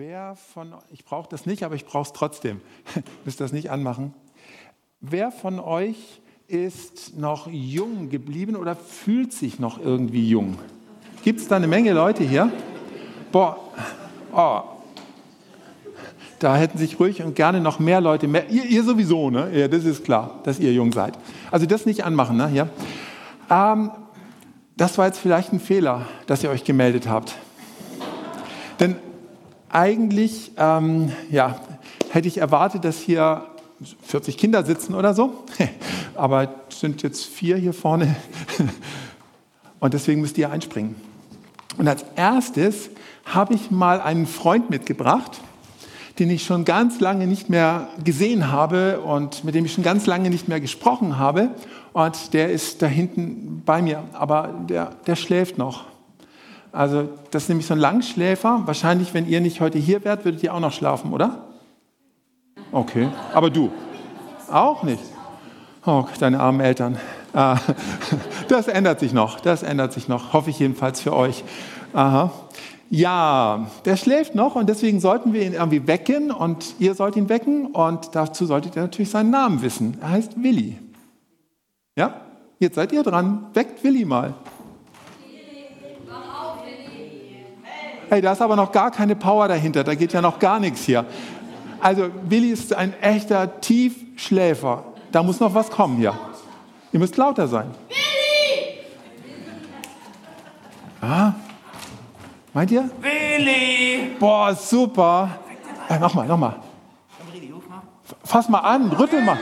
Wer von, ich brauche das nicht, aber ich brauche es trotzdem. Müsst das nicht anmachen. Wer von euch ist noch jung geblieben oder fühlt sich noch irgendwie jung? Gibt es da eine Menge Leute hier? Boah, oh, da hätten sich ruhig und gerne noch mehr Leute, mehr, ihr, ihr, sowieso, ne? Ja, das ist klar, dass ihr jung seid. Also das nicht anmachen, ne? Ja. Ähm, das war jetzt vielleicht ein Fehler, dass ihr euch gemeldet habt. Denn eigentlich, ähm, ja, hätte ich erwartet, dass hier 40 Kinder sitzen oder so. Aber es sind jetzt vier hier vorne. Und deswegen müsst ihr einspringen. Und als erstes habe ich mal einen Freund mitgebracht, den ich schon ganz lange nicht mehr gesehen habe und mit dem ich schon ganz lange nicht mehr gesprochen habe. Und der ist da hinten bei mir, aber der, der schläft noch. Also das ist nämlich so ein Langschläfer. Wahrscheinlich, wenn ihr nicht heute hier wärt, würdet ihr auch noch schlafen, oder? Okay, aber du auch nicht. Oh, deine armen Eltern. Ah, das ändert sich noch, das ändert sich noch, hoffe ich jedenfalls für euch. Aha. Ja, der schläft noch und deswegen sollten wir ihn irgendwie wecken und ihr sollt ihn wecken und dazu solltet ihr natürlich seinen Namen wissen. Er heißt Willi. Ja, jetzt seid ihr dran. Weckt Willi mal. Hey, da ist aber noch gar keine Power dahinter, da geht ja noch gar nichts hier. Also Willi ist ein echter Tiefschläfer. Da muss noch was kommen hier. Ihr müsst lauter sein. Willi! Ah, Meint ihr? Willi! Boah, super. Ja, nochmal, nochmal. Fass mal an, rüttel mal.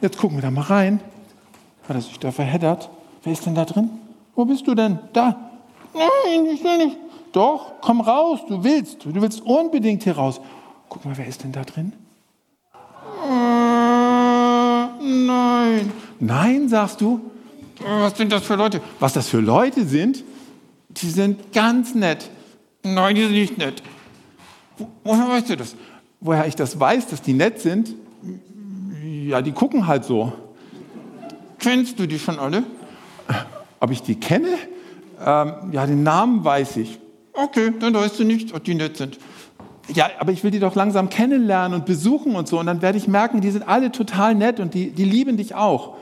Jetzt gucken wir da mal rein. Hat er sich da verheddert? Wer ist denn da drin? Wo bist du denn? Da. Nein, ich will nicht. Doch, komm raus, du willst. Du willst unbedingt hier raus. Guck mal, wer ist denn da drin? Nein. Nein, sagst du? Was sind das für Leute? Was das für Leute sind? Die sind ganz nett. Nein, die sind nicht nett. Woher weißt du das? Woher ich das weiß, dass die nett sind? Ja, die gucken halt so. Kennst du die schon alle? Ob ich die kenne? Ähm, ja, den Namen weiß ich. Okay, dann weißt du nicht, ob die nett sind ja, aber ich will die doch langsam kennenlernen und besuchen und so. Und dann werde ich merken, die sind alle total nett und die, die lieben dich auch.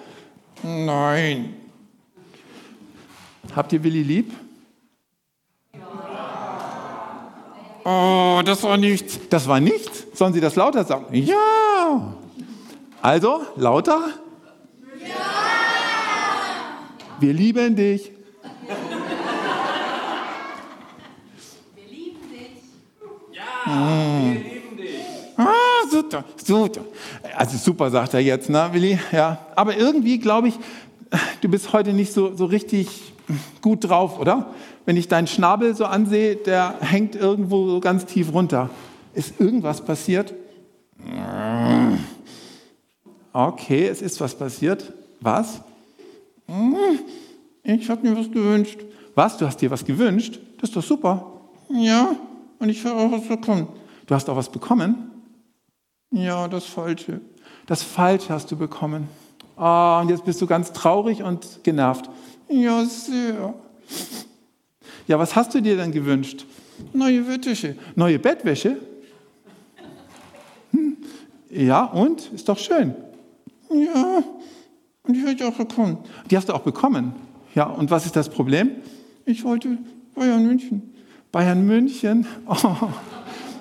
Nein. Habt ihr Willi lieb? Oh, das war nichts. Das war nichts? Sollen Sie das lauter sagen? Ja. Also, lauter? Ja. Wir lieben dich. Ah. Wir lieben dich. Ah, super, super. Also super, sagt er jetzt, ne, Willi? Ja. Aber irgendwie glaube ich, du bist heute nicht so, so richtig gut drauf, oder? Wenn ich deinen Schnabel so ansehe, der hängt irgendwo so ganz tief runter. Ist irgendwas passiert? Okay, es ist was passiert. Was? Ich habe mir was gewünscht. Was? Du hast dir was gewünscht? Das ist doch super. Ja, und ich habe auch was bekommen. Du hast auch was bekommen? Ja, das Falsche. Das Falsche hast du bekommen. Ah, und jetzt bist du ganz traurig und genervt. Ja, sehr. Ja, was hast du dir denn gewünscht? Neue Bettwäsche. Neue Bettwäsche? Hm. Ja, und? Ist doch schön. Ja, und die habe ich auch bekommen. Die hast du auch bekommen. Ja, und was ist das Problem? Ich wollte Bayern München. Bayern München?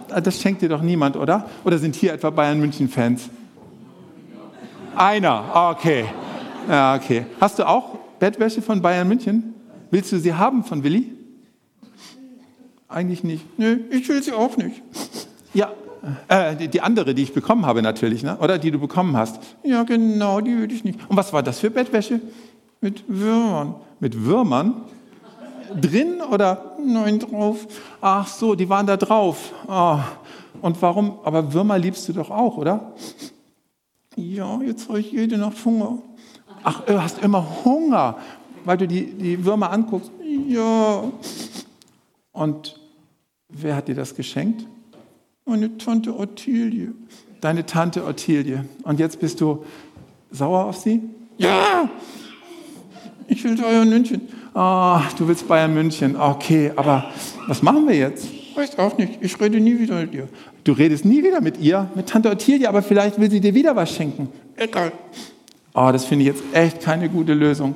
Oh, das schenkt dir doch niemand, oder? Oder sind hier etwa Bayern München-Fans? Einer, okay. Ja, okay. Hast du auch Bettwäsche von Bayern München? Willst du sie haben von Willi? Eigentlich nicht. Nö, ich will sie auch nicht. Ja, äh, die, die, andere, die ich bekommen habe natürlich, ne? oder die du bekommen hast. Ja, genau, die würde ich nicht. Und was war das für Bettwäsche? Mit Würmern. Mit Würmern? drin oder nein drauf? Ach so, die waren da drauf. Oh. Und warum? Aber Würmer liebst du doch auch, oder? Ja, jetzt habe ich jede Nacht Hunger. Ach, du hast immer Hunger, weil du die, die Würmer anguckst. Ja. Und wer hat dir das geschenkt? Meine Tante Ottilie. Deine Tante Ottilie. Und jetzt bist du sauer auf sie? Ja! Ich will Bayern München. Ah, du willst Bayern München. Okay, aber was machen wir jetzt? Weiß auch nicht. Ich rede nie wieder mit ihr. Du redest nie wieder mit ihr, mit Tante Ottilie, aber vielleicht will sie dir wieder was schenken. Egal. Oh, das finde ich jetzt echt keine gute Lösung.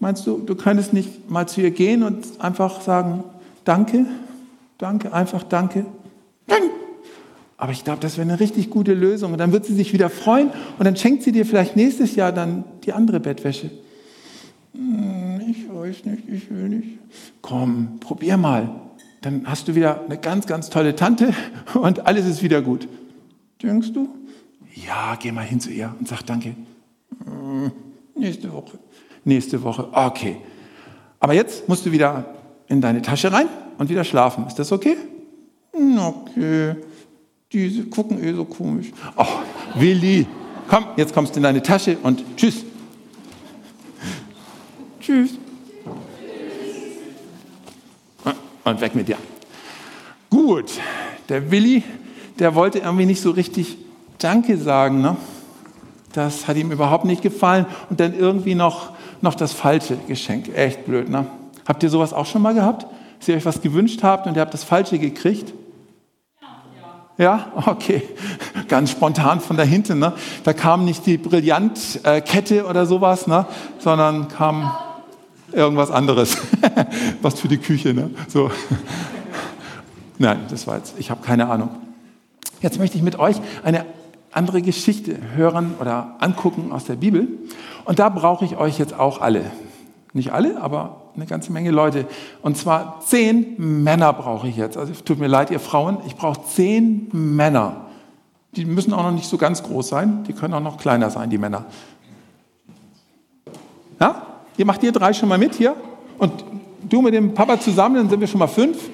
Meinst du, du könntest nicht mal zu ihr gehen und einfach sagen, danke, danke, einfach danke? Danke. Aber ich glaube, das wäre eine richtig gute Lösung. Und dann wird sie sich wieder freuen und dann schenkt sie dir vielleicht nächstes Jahr dann die andere Bettwäsche. Hm, Ich weiß nicht, ich will nicht. Komm, probier mal. Dann hast du wieder eine ganz, ganz tolle Tante und alles ist wieder gut. Denkst du? Ja, geh mal hin zu ihr und sag Danke. Nächste Woche. Nächste Woche. Okay. Aber jetzt musst du wieder in deine Tasche rein und wieder schlafen. Ist das okay? Hm, Okay. Diese gucken eh so komisch. Oh, Willi. Komm, jetzt kommst du in deine Tasche und tschüss. Tschüss. Und weg mit dir. Gut, der Willi, der wollte irgendwie nicht so richtig Danke sagen. Ne? Das hat ihm überhaupt nicht gefallen. Und dann irgendwie noch, noch das falsche Geschenk. Echt blöd. Ne? Habt ihr sowas auch schon mal gehabt? Dass ihr euch was gewünscht habt und ihr habt das falsche gekriegt? Ja, okay. Ganz spontan von da hinten. Ne? Da kam nicht die Brillantkette oder sowas, ne? sondern kam irgendwas anderes. Was für die Küche. Ne? So. Nein, das war jetzt, ich habe keine Ahnung. Jetzt möchte ich mit euch eine andere Geschichte hören oder angucken aus der Bibel. Und da brauche ich euch jetzt auch alle. Nicht alle, aber eine ganze Menge Leute. Und zwar zehn Männer brauche ich jetzt. Also tut mir leid, ihr Frauen, ich brauche zehn Männer. Die müssen auch noch nicht so ganz groß sein, die können auch noch kleiner sein, die Männer. Ja? Ihr macht ihr drei schon mal mit hier? Und du mit dem Papa zusammen, dann sind wir schon mal fünf.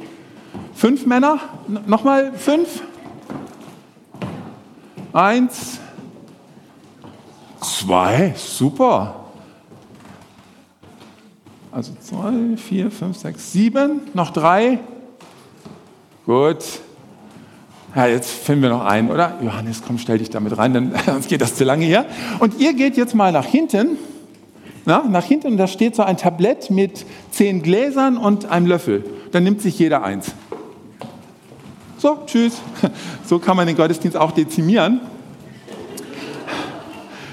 Fünf Männer, N nochmal fünf. Eins, zwei, super. Also zwei, vier, fünf, sechs, sieben, noch drei. Gut. Ja, jetzt finden wir noch einen, oder? Johannes, komm, stell dich damit rein, dann, sonst geht das zu lange hier. Und ihr geht jetzt mal nach hinten. Na, nach hinten und da steht so ein Tablett mit zehn Gläsern und einem Löffel. Dann nimmt sich jeder eins. So, tschüss. So kann man den Gottesdienst auch dezimieren.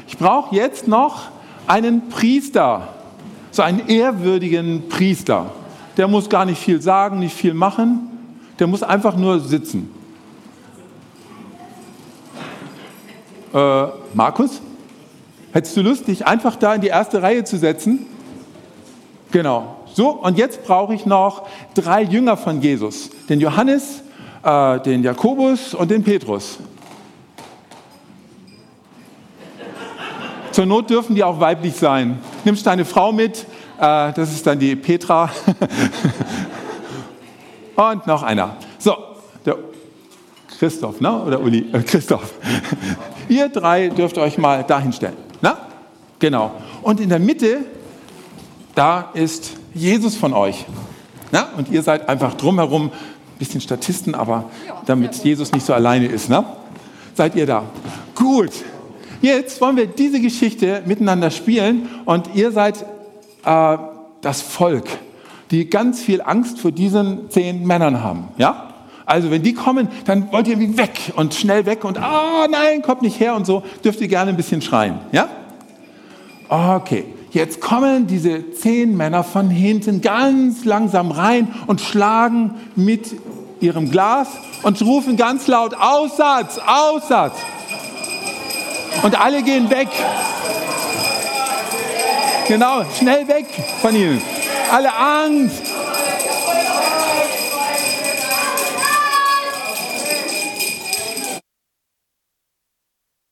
Ich brauche jetzt noch einen Priester, so einen ehrwürdigen Priester. Der muss gar nicht viel sagen, nicht viel machen. Der muss einfach nur sitzen. Äh, Markus, hättest du Lust, dich einfach da in die erste Reihe zu setzen? Genau. So, und jetzt brauche ich noch drei Jünger von Jesus. Den Johannes, äh, den Jakobus und den Petrus. Zur Not dürfen die auch weiblich sein. Nimmst deine Frau mit, äh, das ist dann die Petra. und noch einer. So, der Christoph, ne? oder Uli? Äh, Christoph. Ihr drei dürft euch mal dahin stellen. Na? Genau. Und in der Mitte, da ist Jesus von euch. Na? Und ihr seid einfach drumherum ein bisschen Statisten, aber damit Jesus nicht so alleine ist. Ne? Seid ihr da? Gut. Jetzt wollen wir diese Geschichte miteinander spielen und ihr seid äh, das Volk, die ganz viel Angst vor diesen zehn Männern haben. Ja? Also wenn die kommen, dann wollt ihr wie weg und schnell weg und ah oh, nein, kommt nicht her und so, dürft ihr gerne ein bisschen schreien. Ja? Okay, jetzt kommen diese zehn Männer von hinten ganz langsam rein und schlagen mit ihrem Glas und rufen ganz laut Aussatz, Aussatz. Und alle gehen weg. Genau, schnell weg von ihnen. Alle Angst.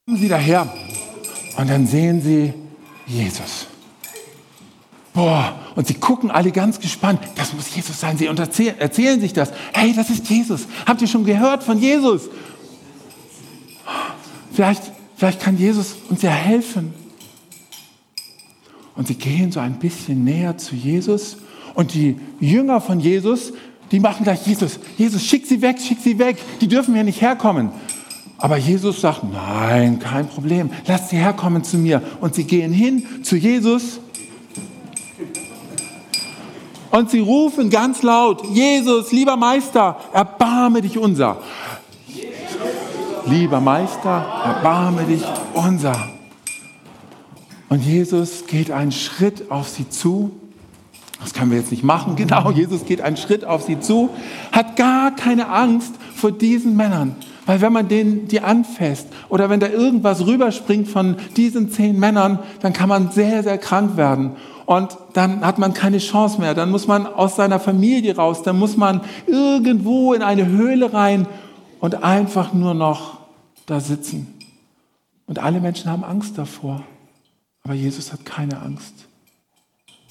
Kommen sie daher und dann sehen sie Jesus. Boah, und sie gucken alle ganz gespannt. Das muss Jesus sein. Sie erzählen, erzählen sich das. Hey, das ist Jesus. Habt ihr schon gehört von Jesus? Vielleicht, vielleicht kann Jesus uns ja helfen. Und sie gehen so ein bisschen näher zu Jesus. Und die Jünger von Jesus, die machen gleich Jesus. Jesus, schick sie weg, schick sie weg. Die dürfen hier nicht herkommen. Aber Jesus sagt, nein, kein Problem. Lasst sie herkommen zu mir. Und sie gehen hin zu Jesus. Und sie rufen ganz laut, Jesus, lieber Meister, erbarme dich unser. Lieber Meister, erbarme dich unser. Und Jesus geht einen Schritt auf sie zu. Das können wir jetzt nicht machen. Genau, Jesus geht einen Schritt auf sie zu, hat gar keine Angst vor diesen Männern. Weil wenn man denen die anfasst oder wenn da irgendwas rüberspringt von diesen zehn Männern, dann kann man sehr, sehr krank werden. Und dann hat man keine Chance mehr. Dann muss man aus seiner Familie raus. Dann muss man irgendwo in eine Höhle rein und einfach nur noch da sitzen. Und alle Menschen haben Angst davor. Aber Jesus hat keine Angst.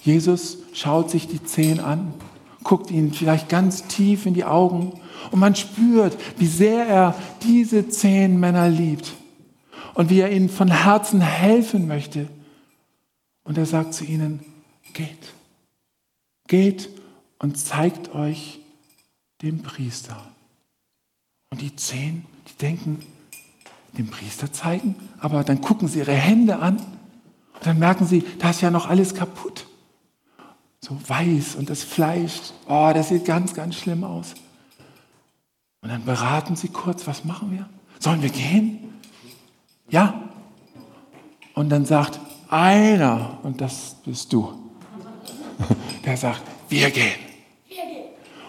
Jesus schaut sich die zehn an, guckt ihnen vielleicht ganz tief in die Augen und man spürt, wie sehr er diese zehn Männer liebt und wie er ihnen von Herzen helfen möchte. Und er sagt zu ihnen, geht, geht und zeigt euch dem Priester. Und die zehn, die denken, dem Priester zeigen, aber dann gucken sie ihre Hände an und dann merken sie, da ist ja noch alles kaputt. So weiß und das Fleisch, oh, das sieht ganz, ganz schlimm aus. Und dann beraten sie kurz, was machen wir? Sollen wir gehen? Ja. Und dann sagt einer, und das bist du, der sagt, wir gehen.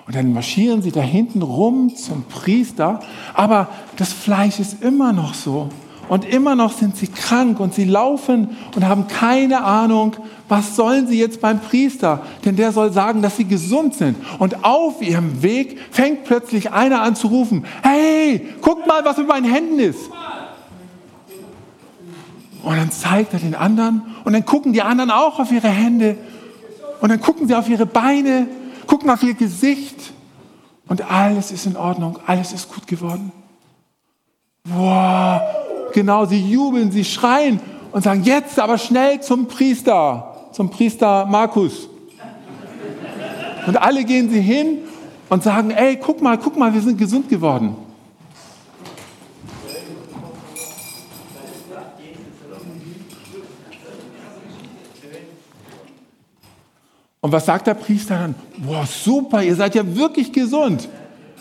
Und dann marschieren sie da hinten rum zum Priester, aber das Fleisch ist immer noch so. Und immer noch sind sie krank und sie laufen und haben keine Ahnung, was sollen sie jetzt beim Priester? Denn der soll sagen, dass sie gesund sind. Und auf ihrem Weg fängt plötzlich einer an zu rufen, hey, guck mal, was mit meinen Händen ist. Und dann zeigt er den anderen und dann gucken die anderen auch auf ihre Hände und dann gucken sie auf ihre Beine, gucken auf ihr Gesicht und alles ist in Ordnung, alles ist gut geworden. Wow, genau, sie jubeln, sie schreien und sagen, jetzt aber schnell zum Priester, zum Priester Markus. Und alle gehen sie hin und sagen, ey, guck mal, guck mal, wir sind gesund geworden. Und was sagt der Priester dann? Boah, super, ihr seid ja wirklich gesund.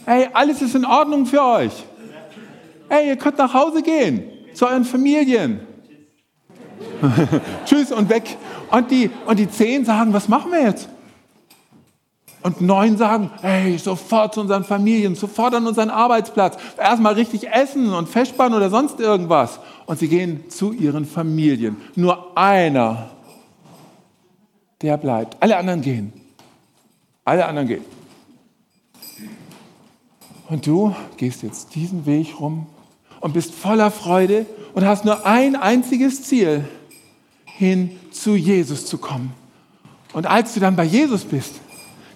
Ey, alles ist in Ordnung für euch. Ey, ihr könnt nach Hause gehen zu euren Familien. Tschüss und weg. Und die, und die zehn sagen, was machen wir jetzt? Und neun sagen, hey, sofort zu unseren Familien, sofort an unseren Arbeitsplatz. Erstmal richtig essen und festspannen oder sonst irgendwas. Und sie gehen zu ihren Familien. Nur einer, der bleibt. Alle anderen gehen. Alle anderen gehen. Und du gehst jetzt diesen Weg rum und bist voller Freude und hast nur ein einziges Ziel, hin zu Jesus zu kommen. Und als du dann bei Jesus bist,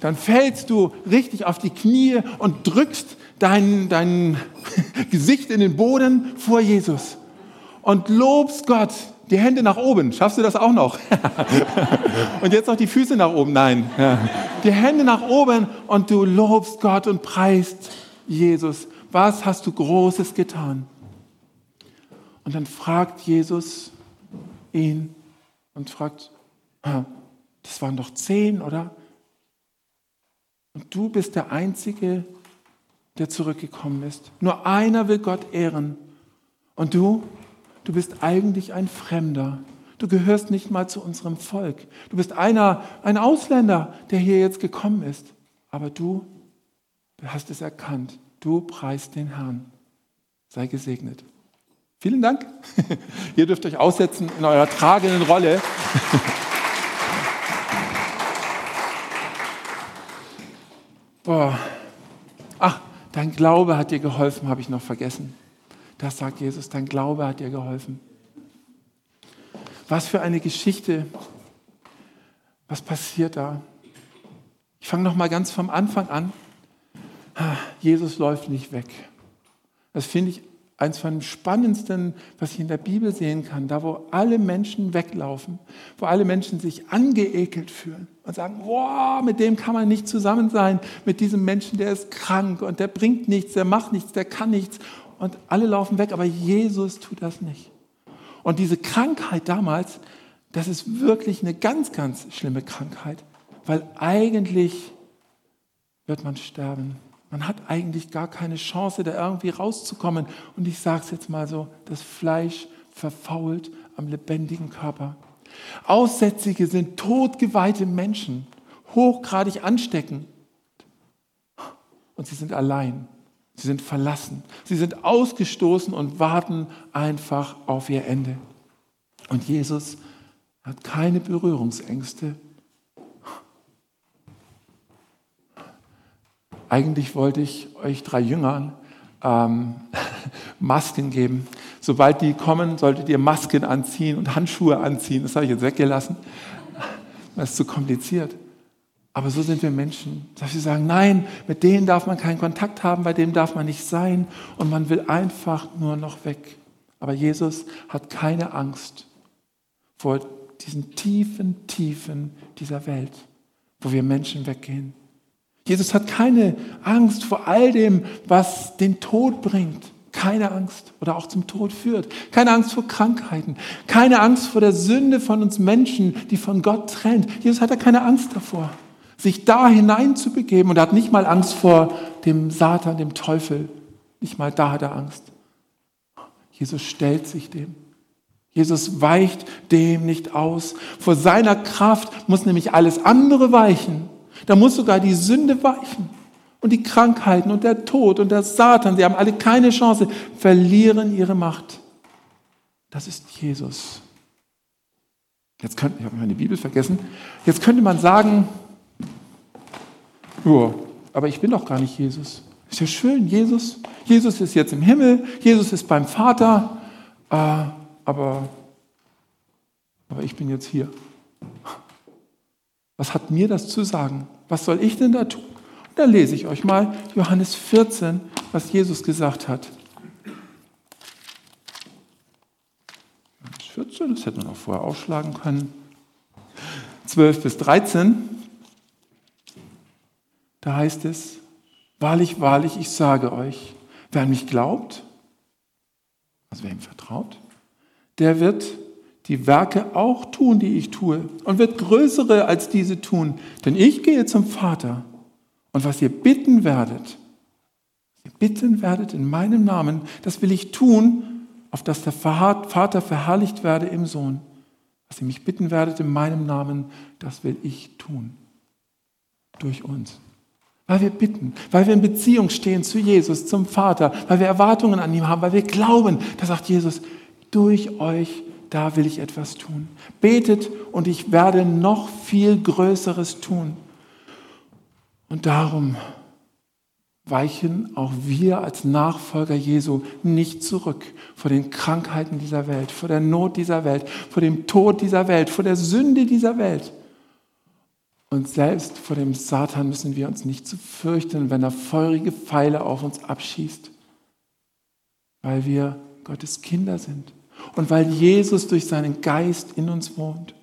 dann fällst du richtig auf die Knie und drückst dein, dein Gesicht in den Boden vor Jesus und lobst Gott. Die Hände nach oben. Schaffst du das auch noch? und jetzt noch die Füße nach oben. Nein. Die Hände nach oben und du lobst Gott und preist Jesus. Was hast du Großes getan? Und dann fragt Jesus ihn und fragt, das waren doch zehn, oder? Und du bist der Einzige, der zurückgekommen ist. Nur einer will Gott ehren. Und du, du bist eigentlich ein Fremder. Du gehörst nicht mal zu unserem Volk. Du bist einer, ein Ausländer, der hier jetzt gekommen ist. Aber du, hast es erkannt. Du preist den Herrn. Sei gesegnet. Vielen Dank. Ihr dürft euch aussetzen in eurer tragenden Rolle. Boah. Ach, dein Glaube hat dir geholfen, habe ich noch vergessen. Das sagt Jesus, dein Glaube hat dir geholfen. Was für eine Geschichte. Was passiert da? Ich fange noch mal ganz vom Anfang an. Jesus läuft nicht weg. Das finde ich eins von den spannendsten, was ich in der Bibel sehen kann, da wo alle Menschen weglaufen, wo alle Menschen sich angeekelt fühlen und sagen, wow, mit dem kann man nicht zusammen sein, mit diesem Menschen, der ist krank und der bringt nichts, der macht nichts, der kann nichts und alle laufen weg, aber Jesus tut das nicht. Und diese Krankheit damals, das ist wirklich eine ganz, ganz schlimme Krankheit, weil eigentlich wird man sterben. Man hat eigentlich gar keine Chance, da irgendwie rauszukommen. Und ich sage es jetzt mal so, das Fleisch verfault am lebendigen Körper. Aussätzige sind totgeweihte Menschen, hochgradig ansteckend. Und sie sind allein, sie sind verlassen, sie sind ausgestoßen und warten einfach auf ihr Ende. Und Jesus hat keine Berührungsängste. Eigentlich wollte ich euch drei Jüngern ähm, Masken geben. Sobald die kommen, solltet ihr Masken anziehen und Handschuhe anziehen. Das habe ich jetzt weggelassen. Das ist zu kompliziert. Aber so sind wir Menschen, dass wir sagen, nein, mit denen darf man keinen Kontakt haben, bei dem darf man nicht sein und man will einfach nur noch weg. Aber Jesus hat keine Angst vor diesen tiefen Tiefen dieser Welt, wo wir Menschen weggehen. Jesus hat keine Angst vor all dem, was den Tod bringt. Keine Angst oder auch zum Tod führt. Keine Angst vor Krankheiten. Keine Angst vor der Sünde von uns Menschen, die von Gott trennt. Jesus hat da keine Angst davor, sich da hineinzubegeben. Und er hat nicht mal Angst vor dem Satan, dem Teufel. Nicht mal da hat er Angst. Jesus stellt sich dem. Jesus weicht dem nicht aus. Vor seiner Kraft muss nämlich alles andere weichen. Da muss sogar die Sünde weichen. Und die Krankheiten und der Tod und der Satan, sie haben alle keine Chance, verlieren ihre Macht. Das ist Jesus. Jetzt könnte, ich habe meine Bibel vergessen, jetzt könnte man sagen, ja, aber ich bin doch gar nicht Jesus. Ist ja schön, Jesus. Jesus ist jetzt im Himmel, Jesus ist beim Vater, äh, aber, aber ich bin jetzt hier. Was hat mir das zu sagen? Was soll ich denn da tun? Und da lese ich euch mal Johannes 14, was Jesus gesagt hat. Johannes 14, das hätte man auch vorher aufschlagen können. 12 bis 13, da heißt es, wahrlich, wahrlich, ich sage euch, wer an mich glaubt, also wer ihm vertraut, der wird die Werke auch tun, die ich tue, und wird größere als diese tun. Denn ich gehe zum Vater. Und was ihr bitten werdet, ihr bitten werdet in meinem Namen, das will ich tun, auf dass der Vater verherrlicht werde im Sohn. Was ihr mich bitten werdet in meinem Namen, das will ich tun. Durch uns. Weil wir bitten, weil wir in Beziehung stehen zu Jesus, zum Vater, weil wir Erwartungen an ihm haben, weil wir glauben, da sagt Jesus, durch euch da will ich etwas tun. Betet und ich werde noch viel Größeres tun. Und darum weichen auch wir als Nachfolger Jesu nicht zurück vor den Krankheiten dieser Welt, vor der Not dieser Welt, vor dem Tod dieser Welt, vor der Sünde dieser Welt. Und selbst vor dem Satan müssen wir uns nicht zu fürchten, wenn er feurige Pfeile auf uns abschießt, weil wir Gottes Kinder sind und weil Jesus durch seinen Geist in uns wohnt.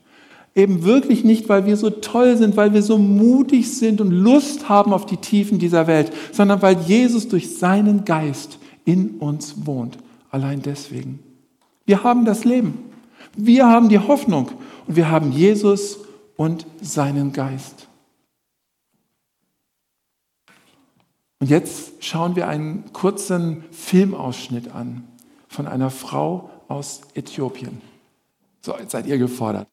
Eben wirklich nicht, weil wir so toll sind, weil wir so mutig sind und Lust haben auf die Tiefen dieser Welt, sondern weil Jesus durch seinen Geist in uns wohnt. Allein deswegen. Wir haben das Leben. Wir haben die Hoffnung und wir haben Jesus und seinen Geist. Und jetzt schauen wir einen kurzen Filmausschnitt an von einer Frau aus Äthiopien. So, jetzt seid ihr gefordert.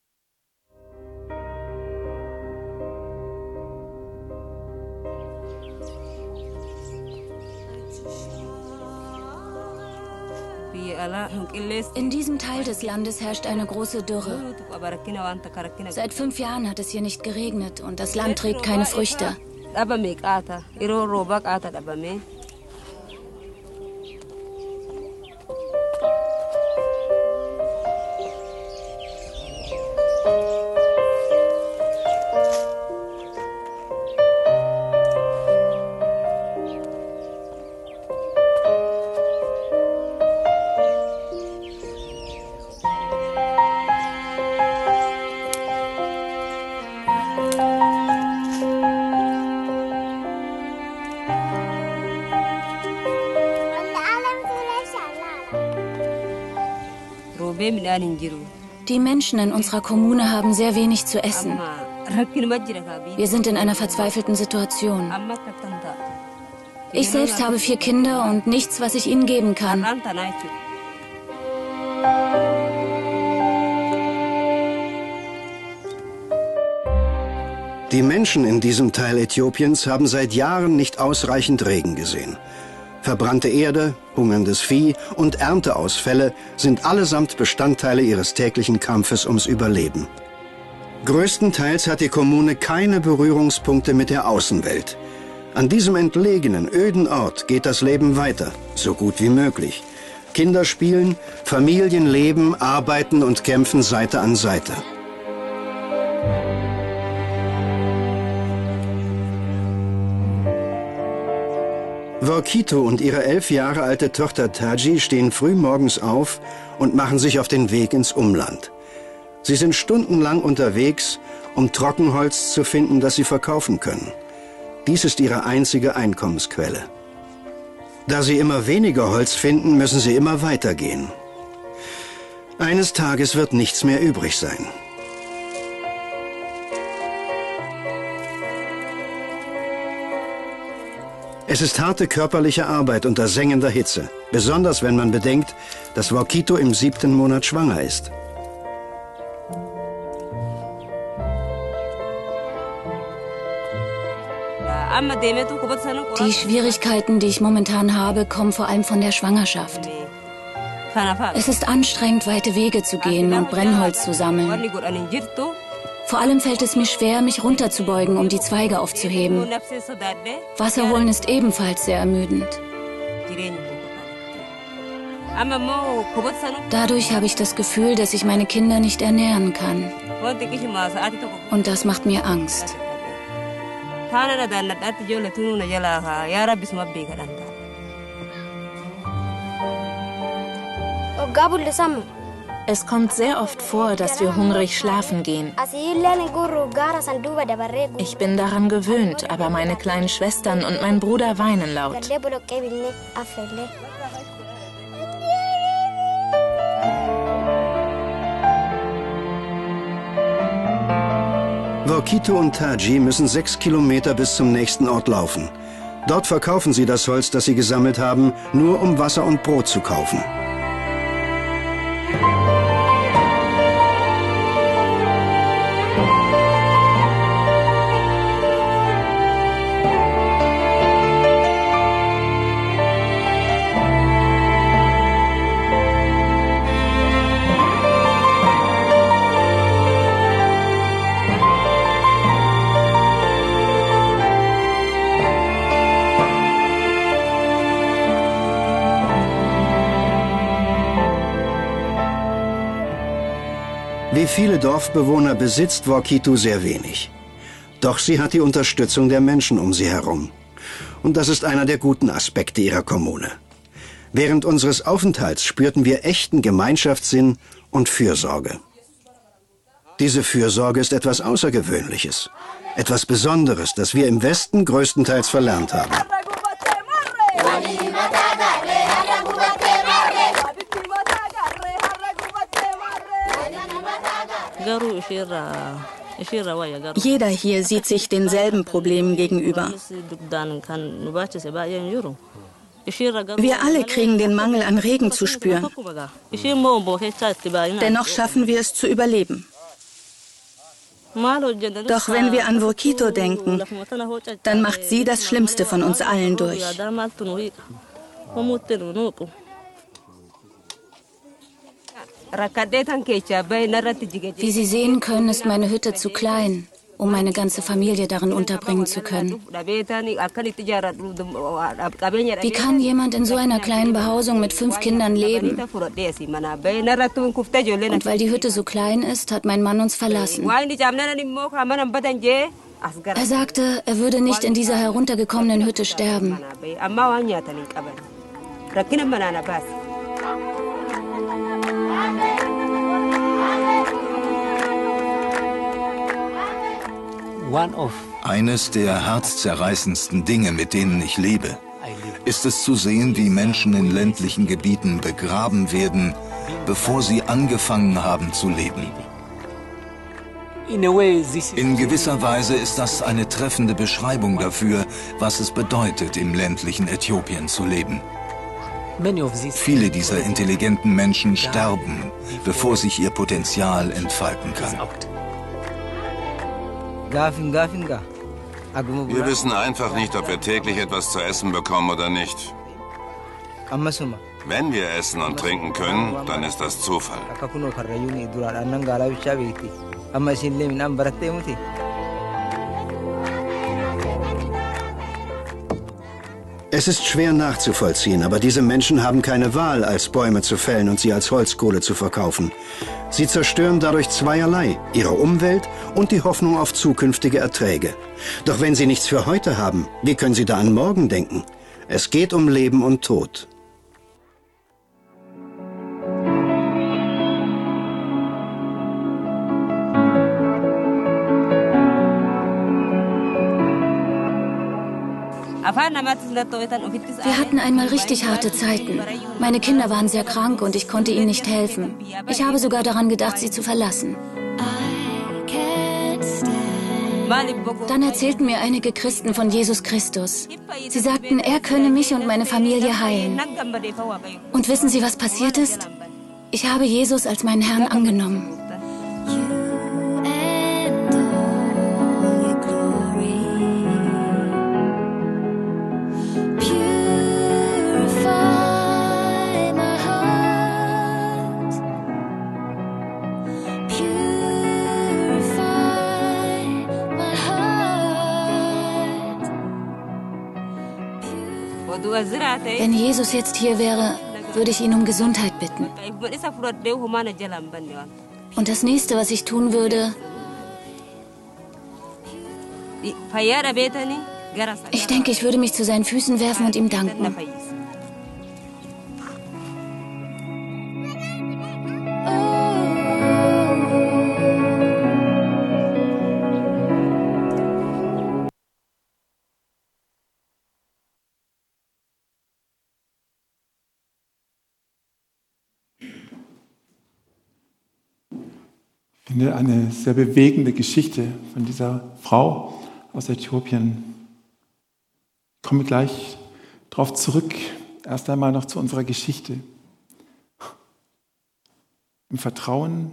In diesem Teil des Landes herrscht eine große Dürre. Seit fünf Jahren hat es hier nicht geregnet und das Land trägt keine Früchte. Die Menschen in unserer Kommune haben sehr wenig zu essen. Wir sind in einer verzweifelten Situation. Ich selbst habe vier Kinder und nichts, was ich ihnen geben kann. Die Menschen in diesem Teil Äthiopiens haben seit Jahren nicht ausreichend Regen gesehen. Verbrannte Erde, hungerndes Vieh und Ernteausfälle sind allesamt Bestandteile ihres täglichen Kampfes ums Überleben. Größtenteils hat die Kommune keine Berührungspunkte mit der Außenwelt. An diesem entlegenen, öden Ort geht das Leben weiter, so gut wie möglich. Kinder spielen, Familien leben, arbeiten und kämpfen Seite an Seite. Workito und ihre elf Jahre alte Tochter Taji stehen früh morgens auf und machen sich auf den Weg ins Umland. Sie sind stundenlang unterwegs, um Trockenholz zu finden, das sie verkaufen können. Dies ist ihre einzige Einkommensquelle. Da sie immer weniger Holz finden, müssen sie immer weitergehen. Eines Tages wird nichts mehr übrig sein. Es ist harte körperliche Arbeit unter sengender Hitze, besonders wenn man bedenkt, dass Wakito im siebten Monat schwanger ist. Die Schwierigkeiten, die ich momentan habe, kommen vor allem von der Schwangerschaft. Es ist anstrengend, weite Wege zu gehen und Brennholz zu sammeln. Vor allem fällt es mir schwer, mich runterzubeugen, um die Zweige aufzuheben. Wasser holen ist ebenfalls sehr ermüdend. Dadurch habe ich das Gefühl, dass ich meine Kinder nicht ernähren kann. Und das macht mir Angst. Es kommt sehr oft vor, dass wir hungrig schlafen gehen. Ich bin daran gewöhnt, aber meine kleinen Schwestern und mein Bruder weinen laut. Workito und Taji müssen sechs Kilometer bis zum nächsten Ort laufen. Dort verkaufen sie das Holz, das sie gesammelt haben, nur um Wasser und Brot zu kaufen. Viele Dorfbewohner besitzt Workitu sehr wenig. Doch sie hat die Unterstützung der Menschen um sie herum. Und das ist einer der guten Aspekte ihrer Kommune. Während unseres Aufenthalts spürten wir echten Gemeinschaftssinn und Fürsorge. Diese Fürsorge ist etwas Außergewöhnliches, etwas Besonderes, das wir im Westen größtenteils verlernt haben. Jeder hier sieht sich denselben Problemen gegenüber. Wir alle kriegen den Mangel an Regen zu spüren. Dennoch schaffen wir es zu überleben. Doch wenn wir an Wokito denken, dann macht sie das Schlimmste von uns allen durch. Wie Sie sehen können, ist meine Hütte zu klein, um meine ganze Familie darin unterbringen zu können. Wie kann jemand in so einer kleinen Behausung mit fünf Kindern leben? Und weil die Hütte so klein ist, hat mein Mann uns verlassen. Er sagte, er würde nicht in dieser heruntergekommenen Hütte sterben. Eines der herzzerreißendsten Dinge, mit denen ich lebe, ist es zu sehen, wie Menschen in ländlichen Gebieten begraben werden, bevor sie angefangen haben zu leben. In gewisser Weise ist das eine treffende Beschreibung dafür, was es bedeutet, im ländlichen Äthiopien zu leben. Viele dieser intelligenten Menschen sterben, bevor sich ihr Potenzial entfalten kann. Wir wissen einfach nicht, ob wir täglich etwas zu essen bekommen oder nicht. Wenn wir essen und trinken können, dann ist das Zufall. Es ist schwer nachzuvollziehen, aber diese Menschen haben keine Wahl, als Bäume zu fällen und sie als Holzkohle zu verkaufen. Sie zerstören dadurch zweierlei, ihre Umwelt und die Hoffnung auf zukünftige Erträge. Doch wenn sie nichts für heute haben, wie können sie da an morgen denken? Es geht um Leben und Tod. Wir hatten einmal richtig harte Zeiten. Meine Kinder waren sehr krank und ich konnte ihnen nicht helfen. Ich habe sogar daran gedacht, sie zu verlassen. Dann erzählten mir einige Christen von Jesus Christus. Sie sagten, er könne mich und meine Familie heilen. Und wissen Sie, was passiert ist? Ich habe Jesus als meinen Herrn angenommen. Wenn Jesus jetzt hier wäre, würde ich ihn um Gesundheit bitten. Und das nächste, was ich tun würde, ich denke, ich würde mich zu seinen Füßen werfen und ihm danken. Finde eine sehr bewegende Geschichte von dieser Frau aus Äthiopien. Ich komme gleich darauf zurück. Erst einmal noch zu unserer Geschichte. Im Vertrauen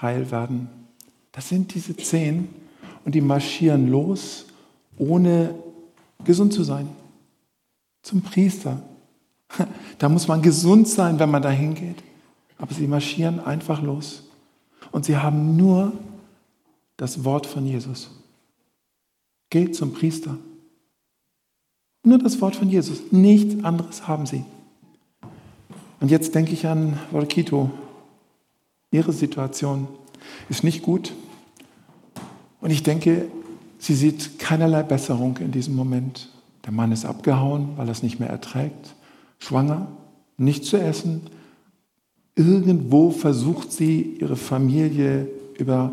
heil werden. Das sind diese zehn und die marschieren los, ohne gesund zu sein. Zum Priester. Da muss man gesund sein, wenn man da hingeht. Aber sie marschieren einfach los und sie haben nur das Wort von Jesus. Geht zum Priester. Nur das Wort von Jesus. Nichts anderes haben sie. Und jetzt denke ich an Volkito. Ihre Situation ist nicht gut. Und ich denke, sie sieht keinerlei Besserung in diesem Moment. Der Mann ist abgehauen, weil er es nicht mehr erträgt. Schwanger, nichts zu essen, Irgendwo versucht sie, ihre Familie über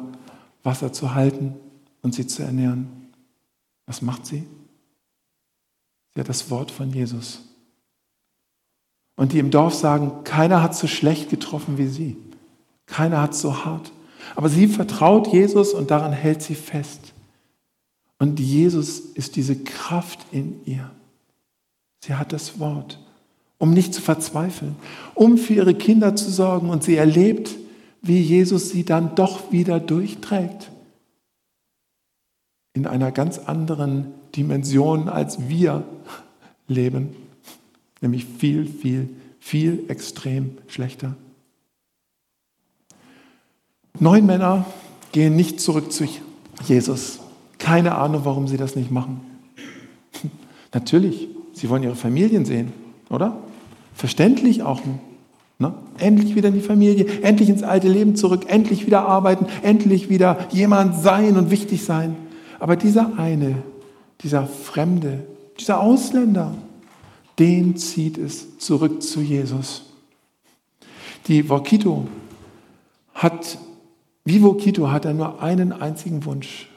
Wasser zu halten und sie zu ernähren. Was macht sie? Sie hat das Wort von Jesus. Und die im Dorf sagen, keiner hat so schlecht getroffen wie sie. Keiner hat so hart. Aber sie vertraut Jesus und daran hält sie fest. Und Jesus ist diese Kraft in ihr. Sie hat das Wort um nicht zu verzweifeln, um für ihre Kinder zu sorgen. Und sie erlebt, wie Jesus sie dann doch wieder durchträgt. In einer ganz anderen Dimension, als wir leben. Nämlich viel, viel, viel extrem schlechter. Neun Männer gehen nicht zurück zu Jesus. Keine Ahnung, warum sie das nicht machen. Natürlich, sie wollen ihre Familien sehen, oder? Verständlich auch. Ne? Endlich wieder in die Familie, endlich ins alte Leben zurück, endlich wieder arbeiten, endlich wieder jemand sein und wichtig sein. Aber dieser eine, dieser Fremde, dieser Ausländer, den zieht es zurück zu Jesus. Die Vokito hat, wie Vokito hat er nur einen einzigen Wunsch,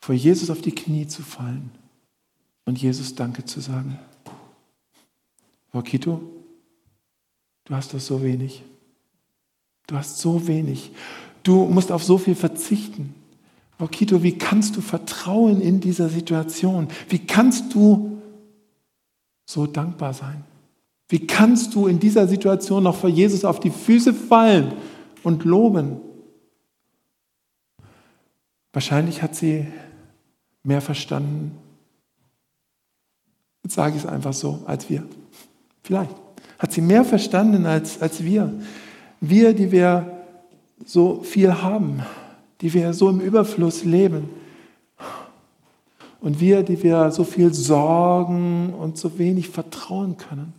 vor Jesus auf die Knie zu fallen und Jesus Danke zu sagen. Rokito, du hast doch so wenig. Du hast so wenig. Du musst auf so viel verzichten. Okito, wie kannst du vertrauen in dieser Situation? Wie kannst du so dankbar sein? Wie kannst du in dieser Situation noch vor Jesus auf die Füße fallen und loben? Wahrscheinlich hat sie mehr verstanden, jetzt sage ich es einfach so, als wir. Vielleicht hat sie mehr verstanden als, als wir. Wir, die wir so viel haben, die wir so im Überfluss leben. Und wir, die wir so viel sorgen und so wenig vertrauen können.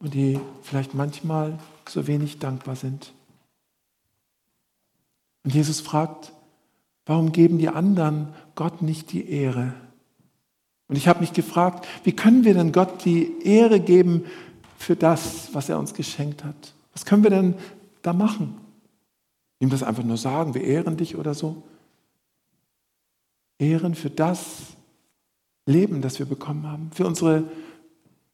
Und die vielleicht manchmal so wenig dankbar sind. Und Jesus fragt, warum geben die anderen Gott nicht die Ehre? Und ich habe mich gefragt, wie können wir denn Gott die Ehre geben für das, was er uns geschenkt hat? Was können wir denn da machen? Ihm das einfach nur sagen, wir ehren dich oder so. Ehren für das Leben, das wir bekommen haben, für unsere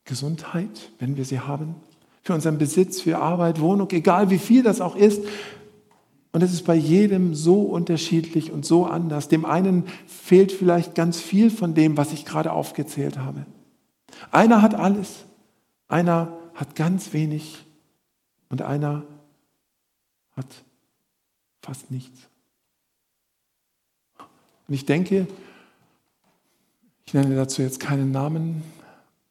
Gesundheit, wenn wir sie haben, für unseren Besitz, für Arbeit, Wohnung, egal wie viel das auch ist. Und es ist bei jedem so unterschiedlich und so anders. Dem einen fehlt vielleicht ganz viel von dem, was ich gerade aufgezählt habe. Einer hat alles, einer hat ganz wenig und einer hat fast nichts. Und ich denke, ich nenne dazu jetzt keinen Namen,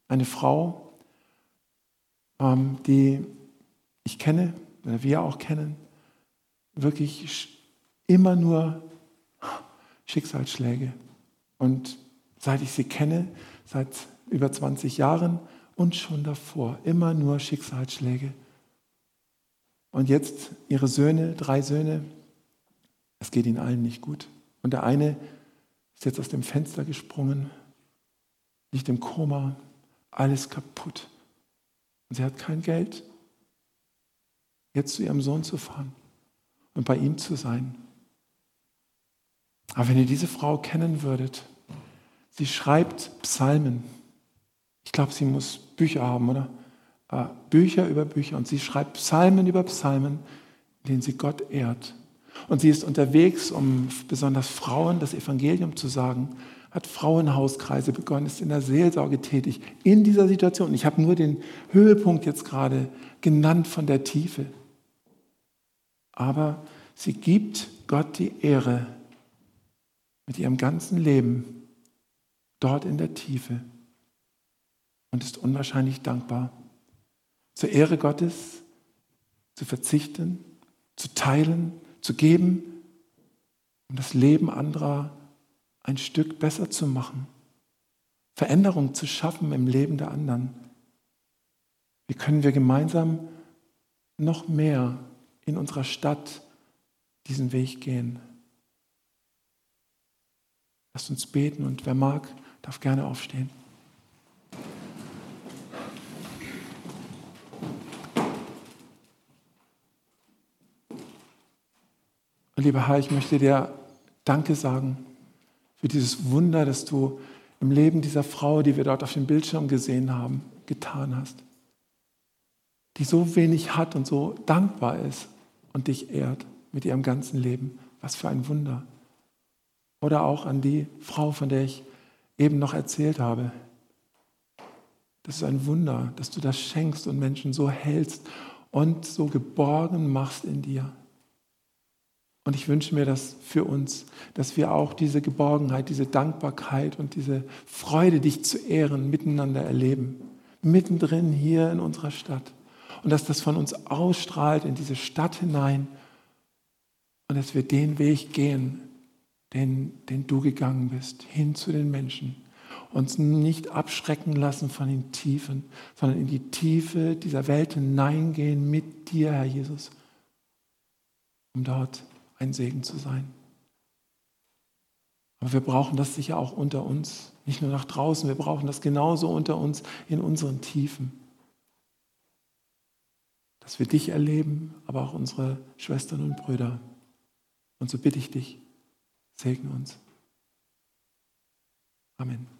eine Frau, ähm, die ich kenne, oder wir auch kennen, wirklich immer nur Schicksalsschläge. Und seit ich sie kenne, seit über 20 Jahren und schon davor, immer nur Schicksalsschläge. Und jetzt ihre Söhne, drei Söhne, es geht ihnen allen nicht gut. Und der eine ist jetzt aus dem Fenster gesprungen, liegt im Koma, alles kaputt. Und sie hat kein Geld, jetzt zu ihrem Sohn zu fahren und bei ihm zu sein. Aber wenn ihr diese Frau kennen würdet, sie schreibt Psalmen. Ich glaube, sie muss Bücher haben, oder? Äh, Bücher über Bücher. Und sie schreibt Psalmen über Psalmen, in denen sie Gott ehrt. Und sie ist unterwegs, um besonders Frauen das Evangelium zu sagen, hat Frauenhauskreise begonnen, ist in der Seelsorge tätig, in dieser Situation. Ich habe nur den Höhepunkt jetzt gerade genannt von der Tiefe. Aber sie gibt Gott die Ehre mit ihrem ganzen Leben dort in der Tiefe und ist unwahrscheinlich dankbar. Zur Ehre Gottes zu verzichten, zu teilen, zu geben, um das Leben anderer ein Stück besser zu machen, Veränderung zu schaffen im Leben der anderen. Wie können wir gemeinsam noch mehr in unserer Stadt diesen Weg gehen? Lasst uns beten und wer mag, darf gerne aufstehen. Lieber Herr, ich möchte dir Danke sagen für dieses Wunder, das du im Leben dieser Frau, die wir dort auf dem Bildschirm gesehen haben, getan hast. Die so wenig hat und so dankbar ist und dich ehrt mit ihrem ganzen Leben. Was für ein Wunder. Oder auch an die Frau, von der ich eben noch erzählt habe. Das ist ein Wunder, dass du das schenkst und Menschen so hältst und so geborgen machst in dir. Und ich wünsche mir das für uns, dass wir auch diese Geborgenheit, diese Dankbarkeit und diese Freude, dich zu ehren, miteinander erleben. Mittendrin hier in unserer Stadt. Und dass das von uns ausstrahlt in diese Stadt hinein. Und dass wir den Weg gehen, den, den du gegangen bist, hin zu den Menschen. Uns nicht abschrecken lassen von den Tiefen, sondern in die Tiefe dieser Welt hineingehen mit dir, Herr Jesus, um dort ein Segen zu sein. Aber wir brauchen das sicher auch unter uns, nicht nur nach draußen, wir brauchen das genauso unter uns in unseren Tiefen. Dass wir dich erleben, aber auch unsere Schwestern und Brüder. Und so bitte ich dich, segne uns. Amen.